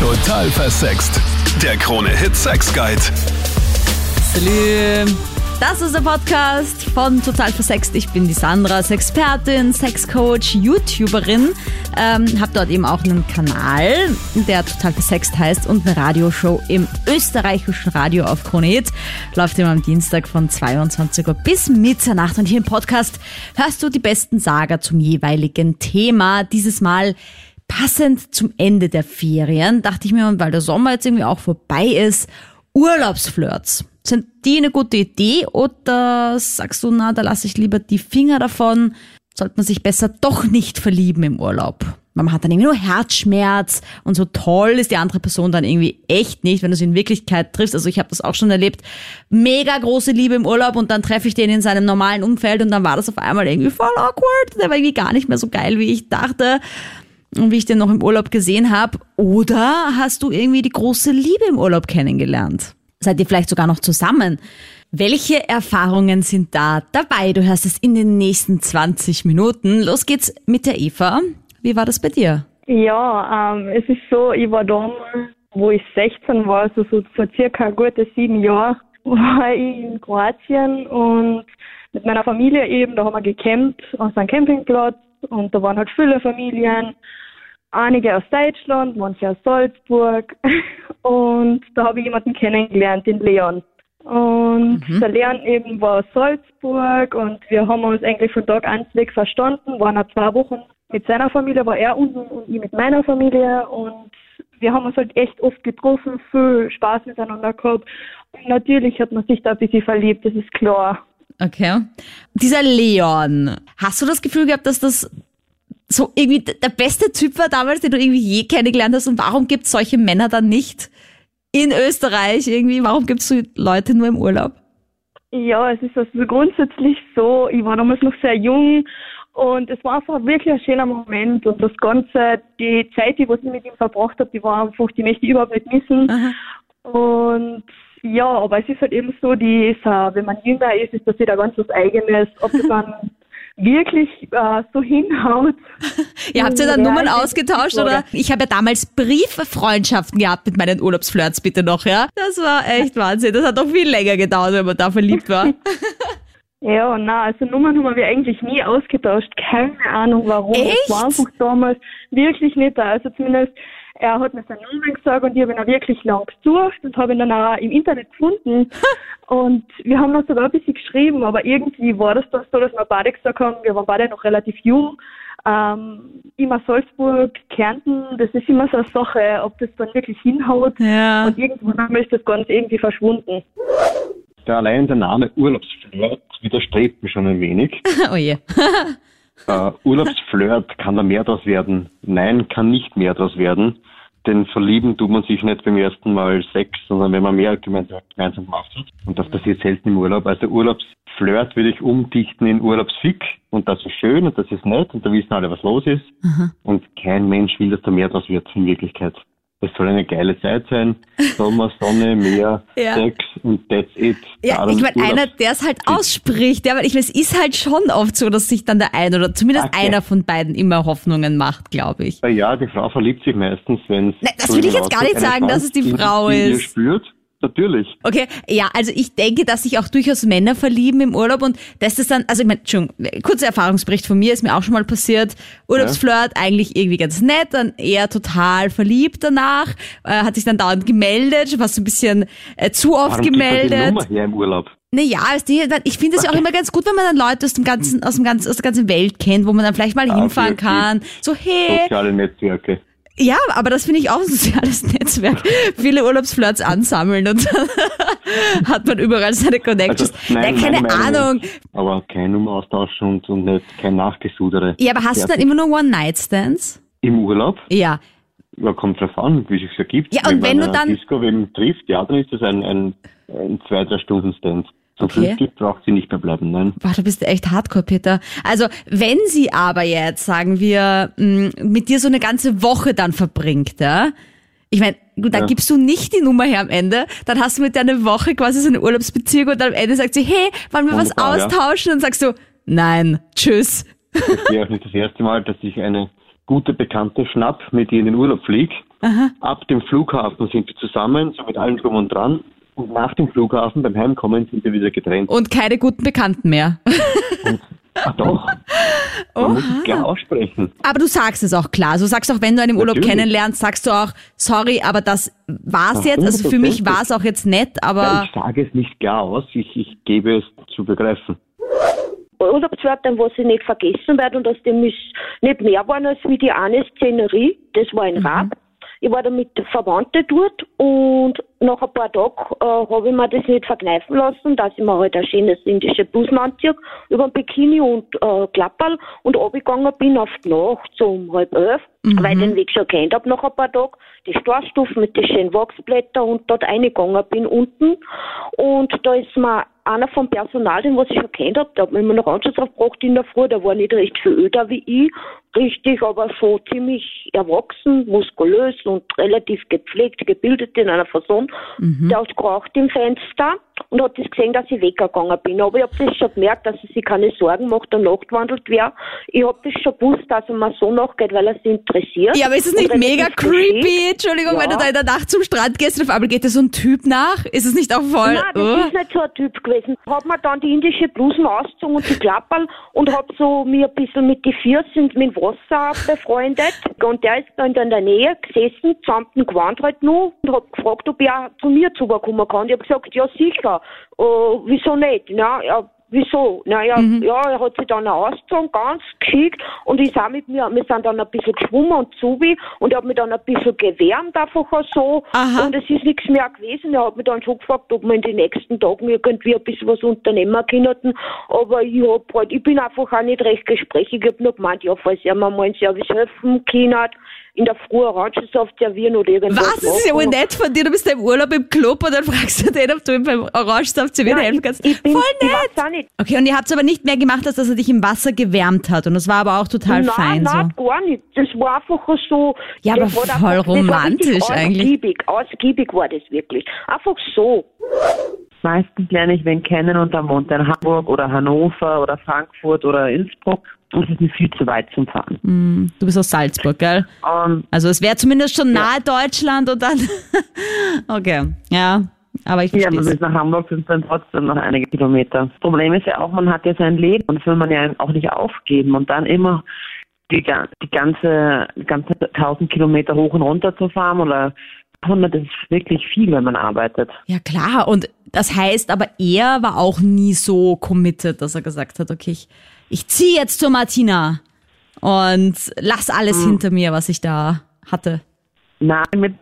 Total versext. Der Krone-Hit Sex Guide. Salü. Das ist der Podcast von Total Versext. Ich bin die Sandra, Sexpertin, Sexcoach, YouTuberin. Ähm, hab dort eben auch einen Kanal, der Total Versext heißt und eine Radioshow im österreichischen Radio auf Krone Hit. Läuft immer am Dienstag von 22 Uhr bis Mitternacht. Und hier im Podcast hörst du die besten Sager zum jeweiligen Thema. Dieses Mal passend zum Ende der Ferien dachte ich mir, weil der Sommer jetzt irgendwie auch vorbei ist, Urlaubsflirts. Sind die eine gute Idee oder sagst du, na, da lasse ich lieber die Finger davon? Sollte man sich besser doch nicht verlieben im Urlaub? Man hat dann irgendwie nur Herzschmerz und so toll ist die andere Person dann irgendwie echt nicht, wenn du sie in Wirklichkeit triffst. Also ich habe das auch schon erlebt. Mega große Liebe im Urlaub und dann treffe ich den in seinem normalen Umfeld und dann war das auf einmal irgendwie voll awkward. Der war irgendwie gar nicht mehr so geil, wie ich dachte und wie ich den noch im Urlaub gesehen habe. Oder hast du irgendwie die große Liebe im Urlaub kennengelernt? Seid ihr vielleicht sogar noch zusammen? Welche Erfahrungen sind da dabei? Du hörst es in den nächsten 20 Minuten. Los geht's mit der Eva. Wie war das bei dir? Ja, ähm, es ist so, ich war damals, wo ich 16 war, also so vor circa gute sieben Jahren, war ich in Kroatien und mit meiner Familie eben, da haben wir gecampt auf einem Campingplatz und da waren halt viele Familien, einige aus Deutschland, manche aus Salzburg und da habe ich jemanden kennengelernt, den Leon. Und Mhm. der Leon eben war aus Salzburg und wir haben uns eigentlich von Tag eins weg verstanden, waren auch zwei Wochen mit seiner Familie, war er unten und ich mit meiner Familie und wir haben uns halt echt oft getroffen, viel Spaß miteinander gehabt. Und natürlich hat man sich da ein bisschen verliebt, das ist klar. Okay. Dieser Leon, hast du das Gefühl gehabt, dass das so irgendwie der beste Typ war damals, den du irgendwie je kennengelernt hast? Und warum gibt es solche Männer dann nicht in Österreich irgendwie? Warum gibt es so Leute nur im Urlaub? Ja, es ist also grundsätzlich so, ich war damals noch sehr jung und es war einfach wirklich ein schöner Moment und das Ganze, die Zeit, die ich mit ihm verbracht habe, die war einfach, die möchte ich überhaupt nicht missen. Aha. Und ja, aber es ist halt eben so, die ist, äh, wenn man jünger ist, ist das wieder ganz was Eigenes, ob das dann wirklich äh, so hinhaut. Ihr habt ja dann Ja, Nummern ausgetauscht, oder? Ich habe ja damals Brieffreundschaften gehabt mit meinen Urlaubsflirts, bitte noch, ja? Das war echt Wahnsinn. Das hat doch viel länger gedauert, wenn man da verliebt war. Ja, na, also Nummern haben wir eigentlich nie ausgetauscht. Keine Ahnung warum. Echt? Es war einfach damals wirklich nicht da. Also zumindest, er hat mir seine Nummern gesagt und ich habe ihn auch wirklich lang gesucht und habe ihn dann auch im Internet gefunden. und wir haben noch sogar ein bisschen geschrieben, aber irgendwie war das dann so, dass wir beide gesagt haben, wir waren beide noch relativ jung. Ähm, immer Salzburg, Kärnten, das ist immer so eine Sache, ob das dann wirklich hinhaut. Ja. Und irgendwann ist das Ganze irgendwie verschwunden. Der allein der Name Urlaubsflirt widerstrebt mir schon ein wenig. Oh je. Äh, Urlaubsflirt, kann da mehr draus werden? Nein, kann nicht mehr draus werden. Denn verlieben tut man sich nicht beim ersten Mal Sex, sondern wenn man mehr gemeinsam, gemacht hat. Und das passiert selten im Urlaub. Also Urlaubsflirt würde ich umdichten in Urlaubsfick. Und das ist schön und das ist nett und da wissen alle, was los ist. Und kein Mensch will, dass da mehr draus wird in Wirklichkeit. Es soll eine geile Zeit sein. Sommer, Sonne, Meer, Ja. Sex und that's it. Ja, Darum ich meine, einer, der es halt ausspricht, ja, weil ich meine, es ist halt schon oft so, dass sich dann der eine oder zumindest Okay. einer von beiden immer Hoffnungen macht, glaube ich. Ja, die Frau verliebt sich meistens, wenn Nein, das will ich jetzt gar nicht sagen, dass es die Frau ist. spürt. Natürlich. Okay, ja, also ich denke, dass sich auch durchaus Männer verlieben im Urlaub und das ist dann, also ich meine, schon, kurzer Erfahrungsbericht von mir, ist mir auch schon mal passiert, Urlaubsflirt, eigentlich irgendwie ganz nett, dann eher total verliebt danach, äh, hat sich dann dauernd gemeldet, schon fast so ein bisschen äh, zu oft Warum gibt man die gemeldet. Nummer her im Urlaub? Naja, ich finde es ja auch immer ganz gut, wenn man dann Leute aus dem ganzen, aus dem ganzen, aus der ganzen Welt kennt, wo man dann vielleicht mal Ah, hinfahren okay, kann. So, hey, Soziale Netzwerke. Ja, aber das finde ich auch ein soziales Netzwerk. Viele Urlaubsflirts ansammeln und dann hat man überall seine Connections. Also, nein, ja, keine Ahnung. ist, Aber kein Nummer austauschen und, und nicht kein Nachgesudere. Ja, aber hast du dann immer nur One-Night-Stands? Im Urlaub? Ja. Ja, kommt drauf an, wie es sich ergibt. Ja, und wenn man du dann- Disco wem trifft, ja, dann ist das ein, ein, ein zwei, drei Stunden Stand. So Okay. fünf gibt, braucht sie nicht mehr bleiben, nein. Boah, du bist echt hardcore, Peter. Also, wenn sie aber jetzt, sagen wir, mh, mit dir so eine ganze Woche dann verbringt, ja? Ich meine, da Ja. gibst du nicht die Nummer her am Ende, dann hast du mit der eine Woche quasi so eine Urlaubsbeziehung und am Ende sagt sie, hey, wollen wir was Wunderbar, ja. austauschen? Und dann sagst du, nein, tschüss. Das wäre auch nicht das erste Mal, dass ich eine gute Bekannte schnapp, mit ihr in den Urlaub fliege. Ab dem Flughafen sind wir zusammen, so mit allem drum und dran. Und nach dem Flughafen, beim Heimkommen, sind wir wieder getrennt. Und keine guten Bekannten mehr. Ach doch, man muss es klar aussprechen. Aber du sagst es auch klar. Also du sagst auch, wenn du einen im Urlaub Natürlich. kennenlernst, sagst du auch, sorry, aber das war's Ja, jetzt. Also für mich 100%. war es auch jetzt nett, Ja, aber ich sage es nicht klar aus, ich, ich gebe es zu begreifen. Urlaubswörtern, was ich nicht vergessen werde und aus dem ist nicht mehr waren als wie die eine Szenerie, das war in Raab. Ich war da mit Verwandten dort und nach ein paar Tagen äh, habe ich mir das nicht verkneifen lassen, dass ich mir halt ein schönes indisches Blusen anziehe, über ein Bikini und äh, Klapperl und runtergegangen bin auf die Nacht so um halb elf, weil ich den Weg schon kennt habe nach ein paar Tagen, die Storstufen mit den schönen Wachsblättern und dort reingegangen bin unten. Und da ist mir einer vom Personal, den was ich schon kennt habe, der hat mir immer noch Anschluss aufgebracht in der Früh, der war nicht recht viel öder wie ich, richtig, aber so ziemlich erwachsen, muskulös und relativ gepflegt, gebildet in einer Person. Der hat geraucht im Fenster und hat das gesehen, dass ich weggegangen bin. Aber ich habe das schon gemerkt, dass er sich keine Sorgen macht, der nachtwandelt wer. Ich habe das schon gewusst, dass er mir so nachgeht, weil er sich interessiert. ja, aber ist es nicht Und mega creepy? geschickt. Entschuldigung, wenn Ja. du da in der Nacht zum Strand gehst und auf einmal geht dir so ein Typ nach. Ist es nicht auch voll? Nein, das Oh. ist nicht so ein Typ gewesen. Hab mir dann die indische Blusen ausgezogen und die Klapperl und hab so mir ein bisschen mit die Vierzehn mit dem Wasser befreundet. Und der ist dann in der Nähe gesessen, samt dem Gewand halt nur und hab gefragt, ob er zu mir zukommen kann. Ich hab gesagt, ja sicher. Äh, wieso nicht? Na, ja, Wieso? Naja, ja, er hat sich dann ausgezogen, ganz geschickt. Und ich auch mit mir, wir sind dann ein bisschen geschwommen und zubi und er hat mich dann ein bisschen gewärmt, einfach so. Aha. Und es ist nichts mehr gewesen. Er hat mich dann schon gefragt, ob wir in den nächsten Tagen irgendwie ein bisschen was unternehmen könnten. Aber ich hab halt, ich bin einfach auch nicht recht gesprächig. Ich hab nur gemeint, ja, falls er mir mal einen Service helfen kann, in der Früh Orangensaft servieren oder irgendwas Was? Das ist ja wohl nett von dir. Du bist ja im Urlaub im Club und dann fragst du den, ob du ihm beim Orangensaft servieren Nein, helfen kannst. Ich, bin, Voll nett. nicht. Okay, und ihr habt es aber nicht mehr gemacht, als dass er dich im Wasser gewärmt hat. Und das war aber auch total nein, fein nein, so. gar nicht. Das war einfach so. Ja, aber war voll einfach, romantisch eigentlich. Ausgiebig, ausgiebig war das wirklich. Einfach so. Meistens lerne ich wen kennen und dann wohnt er in Hamburg oder Hannover oder Frankfurt oder Innsbruck. Und es ist mir viel zu weit zum Fahren. Du bist aus Salzburg, gell? Und Also es wäre zumindest schon nahe Deutschland und dann. okay, ja. Aber ich ja, aber verstehe bis nach Hamburg sind dann trotzdem noch einige Kilometer. Das Problem ist ja auch, man hat ja sein Leben und das will man ja auch nicht aufgeben und dann immer die, die ganze, die ganze 1000 Kilometer hoch und runter zu fahren oder 100 ist wirklich viel, wenn man arbeitet. Ja klar, und das heißt aber, er war auch nie so committed, dass er gesagt hat, okay, ich, ich ziehe jetzt zur Martina und lass alles hinter mir, was ich da hatte. Nein, mit,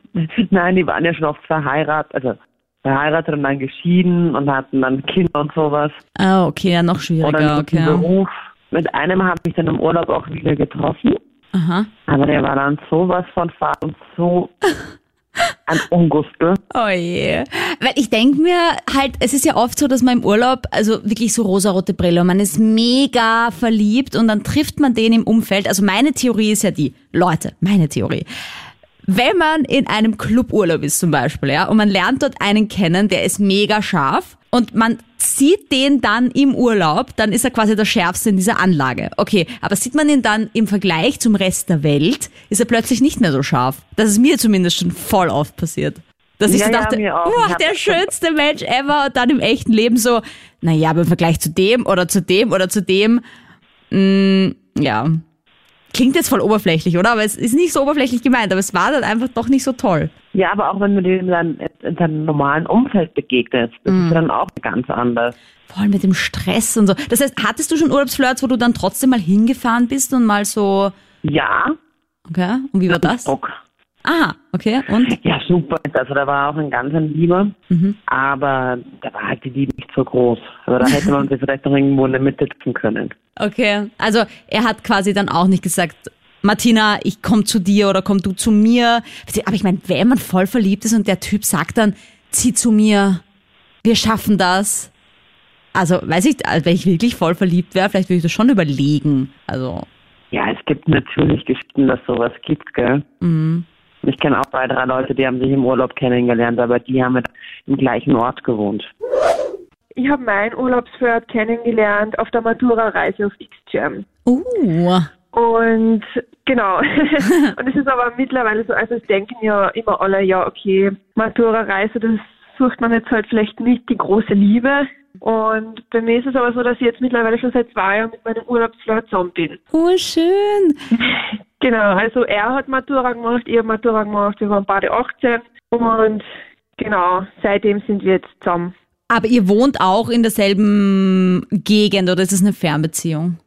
nein, die waren ja schon oft verheiratet, also verheiratet und dann geschieden und hatten dann Kinder und sowas. Ah, okay, ja, noch Oder schwieriger, mit dem okay. Beruf. Mit einem habe ich dann im Urlaub auch wieder getroffen. Aha. Aber der war dann sowas von Fahrt und so ein Ungustel. Oh je. Weil ich denke mir halt, es ist ja oft so, dass man im Urlaub, also wirklich so rosarote Brille man ist mega verliebt und dann trifft man den im Umfeld. Also meine Theorie ist ja die, Leute, meine Theorie. Wenn man in einem Cluburlaub ist zum Beispiel, ja, und man lernt dort einen kennen, der ist mega scharf und man sieht den dann im Urlaub, dann ist er quasi der Schärfste in dieser Anlage. Okay, aber sieht man ihn dann im Vergleich zum Rest der Welt, ist er plötzlich nicht mehr so scharf. Das ist mir zumindest schon voll oft passiert. Dass ich Ja, so ja, dachte, Ich hab der schönste Mensch ever und dann im echten Leben so, naja, aber im Vergleich zu dem oder zu dem oder zu dem, mh, ja. Klingt jetzt voll oberflächlich, oder? Aber es ist nicht so oberflächlich gemeint, aber es war dann einfach doch nicht so toll. Ja, aber auch wenn du dem dann in deinem normalen Umfeld begegnest, das ist dann auch ganz anders. Vor allem mit dem Stress und so. Das heißt, hattest du schon Urlaubsflirts, wo du dann trotzdem mal hingefahren bist und mal so, Ja, okay, und wie war das? Bock. Aha, okay, und? Ja, super. Also da war auch ein ganz ein Lieber, aber da war halt die Liebe nicht so groß. Also da hätte man sich vielleicht noch irgendwo in der Mitte treffen können. Okay, also er hat quasi dann auch nicht gesagt, Martina, ich komm zu dir oder komm du zu mir. Aber ich meine, wenn man voll verliebt ist und der Typ sagt dann, zieh zu mir, wir schaffen das. Also, weiß ich, also wenn ich wirklich voll verliebt wäre, vielleicht würde ich das schon überlegen. Also, Ja, es gibt natürlich Geschichten, dass sowas gibt, gell? Ich kenne auch zwei, drei Leute, die haben sich im Urlaub kennengelernt, aber die haben im gleichen Ort gewohnt. Ich habe meinen Urlaubsflirt kennengelernt auf der Matura-Reise auf X-Jam. uh, Und genau. und es ist aber mittlerweile so, also es denken ja immer alle, ja, okay, Matura-Reise, das sucht man jetzt halt vielleicht nicht die große Liebe. Und bei mir ist es aber so, dass ich jetzt mittlerweile schon seit zwei Jahren mit meinem Urlaubsflirt zusammen bin. Oh, schön. Genau, also er hat Matura gemacht, ich habe Matura gemacht, wir waren beide 18 und genau, seitdem sind wir jetzt zusammen. Aber ihr wohnt auch in derselben Gegend oder ist es eine Fernbeziehung?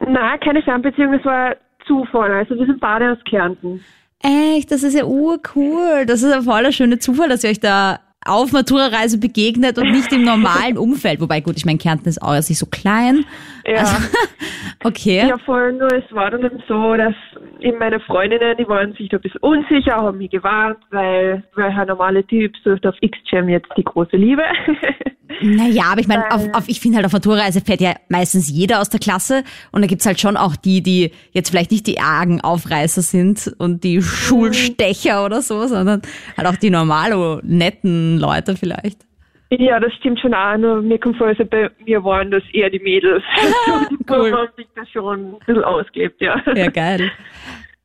Nein, keine Fernbeziehung, es war Zufall. Also wir sind beide aus Kärnten. Echt, das ist ja urcool. Das ist ein voller schöner Zufall, dass ihr euch da auf Matura-Reise begegnet und nicht im normalen Umfeld. Wobei, gut, ich meine, Kärnten ist auch nicht so klein. Ja. Also, okay. Ja, voll, nur es war dann eben so, dass eben meine Freundinnen, die waren sich da ein bisschen unsicher, haben mich gewarnt, weil, weil ein normaler Typ sucht auf X-Jam jetzt die große Liebe. Naja, aber ich meine, auf, auf, ich finde halt auf Matura-Reise fährt ja meistens jeder aus der Klasse und da gibt's halt schon auch die, die jetzt vielleicht nicht die argen Aufreißer sind und die Schulstecher oder so, sondern halt auch die normalo netten Leute vielleicht. ja, das stimmt schon auch, nur mir kommt vor, also bei mir waren das eher die Mädels. Also die Cool. Haben sich das schon ein bisschen ausgelebt, ja. Ja, geil.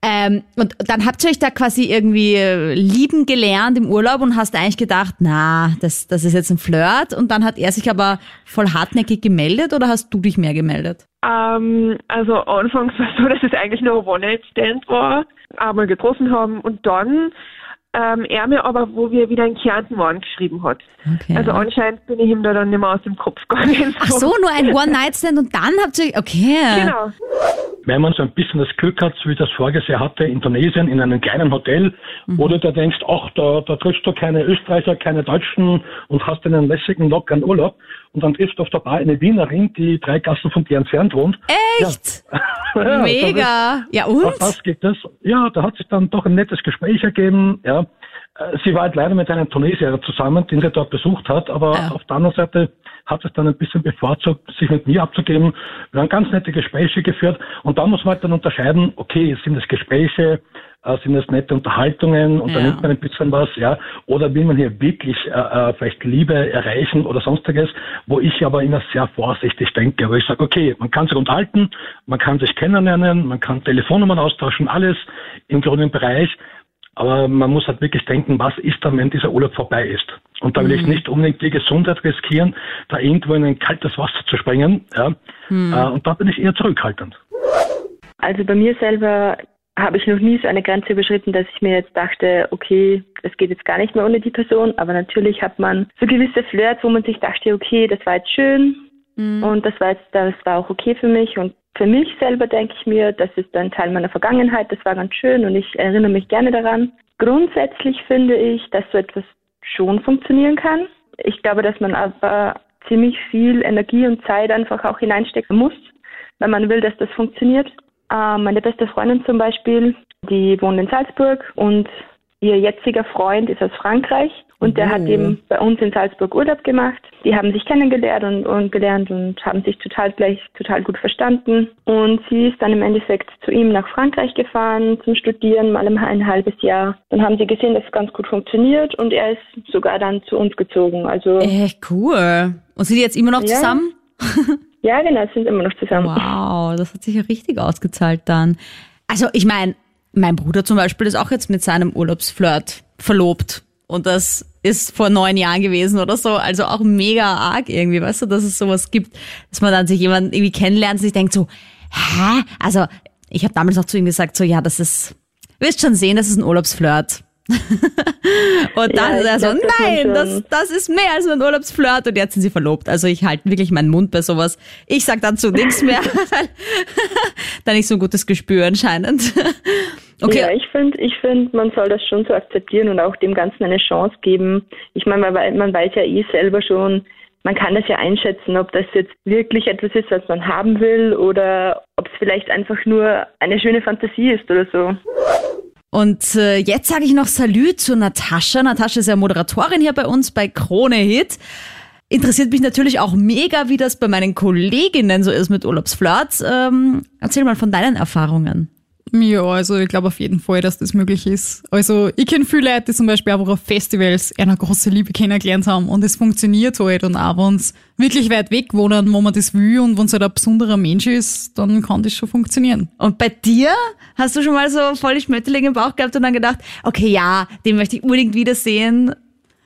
Ähm, und dann habt ihr euch da quasi irgendwie äh, lieben gelernt im Urlaub und hast eigentlich gedacht, na, das, das ist jetzt ein Flirt. Und dann hat er sich aber voll hartnäckig gemeldet oder hast du dich mehr gemeldet? Ähm, also anfangs war es so, dass es eigentlich nur ein One-Night-Stand war, einmal getroffen haben und dann ähm, er mir aber, wo wir wieder in Kärnten waren, geschrieben hat. Okay. Also anscheinend bin ich ihm da dann nicht mehr aus dem Kopf gegangen. Ach so, nur ein One-Night-Stand und dann habt ihr, okay. Genau. wenn man so ein bisschen das Glück hat, so wie das voriges Jahr hatte, in Tunesien in einem kleinen Hotel, oder du denkst, ach, da, da triffst du keine Österreicher, keine Deutschen und hast einen lässigen, lockeren Urlaub und dann triffst du auf der Bar eine Wienerin, die drei Gassen von dir entfernt wohnt. Echt? Ja, Mega. Ja, und? was geht das? Ja, da hat sich dann doch ein nettes Gespräch ergeben. Ja, Äh, sie war halt leider mit einem Tunesier zusammen, den sie dort besucht hat, aber Ja. auf der anderen Seite hat es dann ein bisschen bevorzugt, sich mit mir abzugeben. Wir haben ganz nette Gespräche geführt und da muss man halt dann unterscheiden, okay, sind es Gespräche, äh, sind es nette Unterhaltungen und Ja. dann nimmt man ein bisschen was, ja, oder will man hier wirklich äh, äh, vielleicht Liebe erreichen oder sonstiges, wo ich aber immer sehr vorsichtig denke, wo ich sage, okay, man kann sich unterhalten, man kann sich kennenlernen, man kann Telefonnummern austauschen, alles im grünen Bereich, aber man muss halt wirklich denken, was ist dann, wenn dieser Urlaub vorbei ist? Und da will ich nicht unbedingt die Gesundheit riskieren, da irgendwo in ein kaltes Wasser zu springen, ja, äh, und da bin ich eher zurückhaltend. Also bei mir selber habe ich noch nie so eine Grenze überschritten, dass ich mir jetzt dachte, okay, es geht jetzt gar nicht mehr ohne die Person. Aber natürlich hat man so gewisse Flirts, wo man sich dachte, okay, das war jetzt schön und das war jetzt, das war auch okay für mich. Und für mich selber denke ich mir, das ist ein Teil meiner Vergangenheit, das war ganz schön und ich erinnere mich gerne daran. Grundsätzlich finde ich, dass so etwas schon funktionieren kann. Ich glaube, dass man aber ziemlich viel Energie und Zeit einfach auch hineinstecken muss, wenn man will, dass das funktioniert. Äh, meine beste Freundin zum Beispiel, die wohnt in Salzburg und ihr jetziger Freund ist aus Frankreich und der hat eben bei uns in Salzburg Urlaub gemacht. Die haben sich kennengelernt und, und gelernt und haben sich total gleich total gut verstanden. Und sie ist dann im Endeffekt zu ihm nach Frankreich gefahren zum Studieren, mal ein, ein halbes Jahr. Dann haben sie gesehen, dass es ganz gut funktioniert und er ist sogar dann zu uns gezogen. Also Echt cool. Und sind die jetzt immer noch Ja. zusammen? ja, genau, sind immer noch zusammen. Wow, das hat sich ja richtig ausgezahlt dann. Also ich meine, mein Bruder zum Beispiel ist auch jetzt mit seinem Urlaubsflirt verlobt. Und das ist vor neun Jahren gewesen oder so. Also auch mega arg irgendwie, weißt du, dass es sowas gibt, dass man dann sich jemanden irgendwie kennenlernt und sich denkt so, hä? Also ich habe damals auch zu ihm gesagt, so ja, das ist, wirst schon sehen, das ist ein Urlaubsflirt. und dann Ja, ist er so, glaub, nein, das, das ist mehr als ein Urlaubsflirt und jetzt sind sie verlobt. Also ich halte wirklich meinen Mund bei sowas. Ich sag dazu nichts mehr, weil da nicht so ein gutes Gespür anscheinend. Okay, Ja, ich finde, ich find, man soll das schon so akzeptieren und auch dem Ganzen eine Chance geben. Ich meine, man, man weiß ja eh selber schon, man kann das ja einschätzen, ob das jetzt wirklich etwas ist, was man haben will oder ob es vielleicht einfach nur eine schöne Fantasie ist oder so. Und äh, jetzt sage ich noch Salü zu Natascha. Natascha ist ja Moderatorin hier bei uns bei Krone Hit. Interessiert mich natürlich auch mega, wie das bei meinen Kolleginnen so ist mit Urlaubsflirts. Ähm, erzähl mal von deinen Erfahrungen. Ja, also ich glaube auf jeden Fall, dass das möglich ist. Also ich kenne viele Leute, die zum Beispiel einfach auf Festivals eine große Liebe kennengelernt haben und es funktioniert halt. Und auch wenn es wirklich weit weg wohnen, wo man das will und wenn es halt ein besonderer Mensch ist, dann kann das schon funktionieren. Und bei dir hast du schon mal so voll die Schmetterlinge im Bauch gehabt und dann gedacht, okay, ja, den möchte ich unbedingt wiedersehen.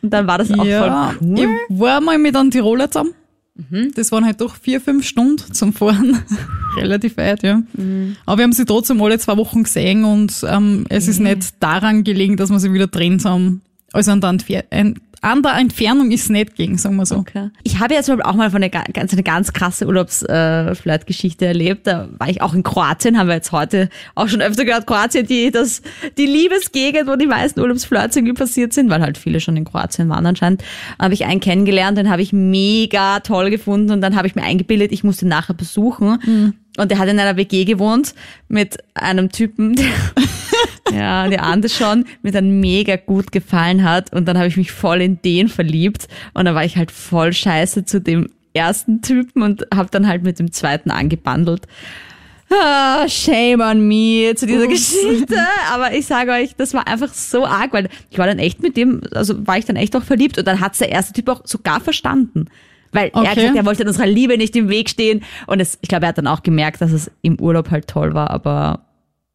Und dann war das auch ja, voll cool. ich war mal mit einem Tiroler zusammen. Das waren halt doch vier, fünf Stunden zum Fahren. Relativ weit, ja. Aber wir haben sie trotzdem alle zwei Wochen gesehen und ähm, es ist nicht daran gelegen, dass wir sie wieder trennt haben. Also an der, Entfer ein, an der Entfernung ist es nicht gegen, sagen wir so. Okay. Ich habe jetzt mal auch mal von eine ganz, eine ganz krasse Urlaubsflirt-Geschichte erlebt. Da war ich auch in Kroatien, haben wir jetzt heute auch schon öfter gehört. Kroatien, die, das, die Liebesgegend, wo die meisten Urlaubsflirts irgendwie passiert sind, weil halt viele schon in Kroatien waren anscheinend. Habe ich einen kennengelernt, den habe ich mega toll gefunden und dann habe ich mir eingebildet, ich muss den nachher besuchen. Und der hat in einer WG gewohnt mit einem Typen, der ja, der Ande schon mir dann mega gut gefallen hat und dann habe ich mich voll in den verliebt und dann war ich halt voll scheiße zu dem ersten Typen und habe dann halt mit dem zweiten angebandelt. Ah, shame on me zu dieser Geschichte. Aber ich sage euch, das war einfach so arg, weil ich war dann echt mit dem, also war ich dann echt auch verliebt und dann hat's der erste Typ auch sogar verstanden. Weil er hat Okay. gesagt, er wollte unserer Liebe nicht im Weg stehen. Und es, ich glaube, er hat dann auch gemerkt, dass es im Urlaub halt toll war, aber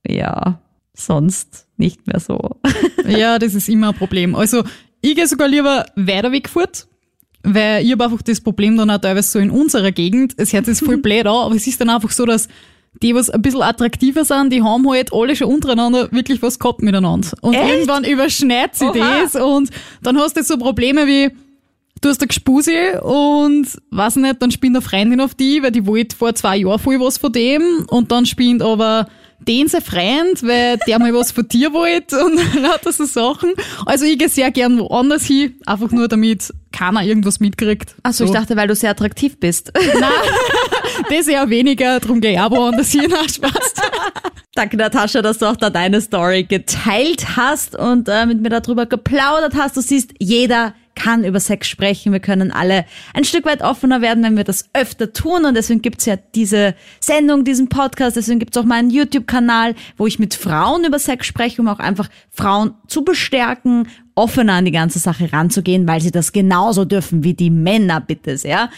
ja, sonst nicht mehr so. Ja, das ist immer ein Problem. Also ich gehe sogar lieber weiter weggeführt, weil ich habe einfach das Problem dann auch teilweise so in unserer Gegend. Es hört sich voll blöd an, aber es ist dann einfach so, dass die, was ein bisschen attraktiver sind, die haben halt alle schon untereinander wirklich was gehabt miteinander. Und Echt? irgendwann überschneidet sich Oha. das und dann hast du so Probleme wie, du hast eine Gespusi und weiß nicht, dann spinnt eine Freundin auf die, weil die wollte vor zwei Jahren voll was von dem und dann spinnt aber den sein Freund, weil der mal was von dir wollte und lauter so Sachen. Also ich gehe sehr gern woanders hin, einfach nur damit keiner irgendwas mitkriegt. Achso, ich dachte, weil du sehr attraktiv bist. Das eher weniger, darum gehe ich auch woanders hin. Na, Spaß. Danke, Natascha, dass du auch da deine Story geteilt hast und äh, mit mir darüber geplaudert hast. Du siehst, jeder kann über Sex sprechen. Wir können alle ein Stück weit offener werden, wenn wir das öfter tun. Und deswegen gibt's ja diese Sendung, diesen Podcast. Deswegen gibt's auch meinen YouTube-Kanal, wo ich mit Frauen über Sex spreche, um auch einfach Frauen zu bestärken, offener an die ganze Sache ranzugehen, weil sie das genauso dürfen wie die Männer, bitte sehr.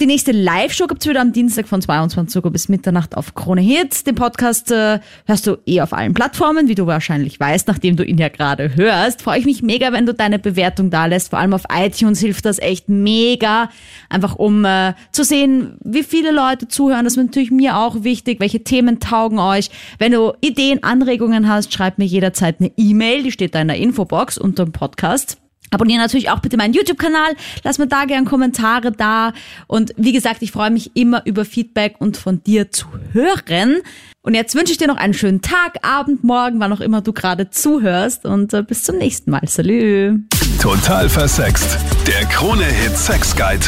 Die nächste Live-Show gibt's wieder am Dienstag von 22 Uhr bis Mitternacht auf Krone Hits. Den Podcast äh, hörst du eh auf allen Plattformen, wie du wahrscheinlich weißt, nachdem du ihn ja gerade hörst. Freue ich mich mega, wenn du deine Bewertung da lässt. Vor allem auf iTunes hilft das echt mega. Einfach um äh, zu sehen, wie viele Leute zuhören. Das ist natürlich mir auch wichtig. Welche Themen taugen euch? Wenn du Ideen, Anregungen hast, schreib mir jederzeit eine E-Mail. Die steht da in der Infobox unter dem Podcast. Abonniere natürlich auch bitte meinen YouTube-Kanal. Lass mir da gern Kommentare da. Und wie gesagt, ich freue mich immer über Feedback und von dir zu hören. Und jetzt wünsche ich dir noch einen schönen Tag, Abend, Morgen, wann auch immer du gerade zuhörst. Und äh, bis zum nächsten Mal. Salü. Total versext. Der Krone-Hit Sex Guide.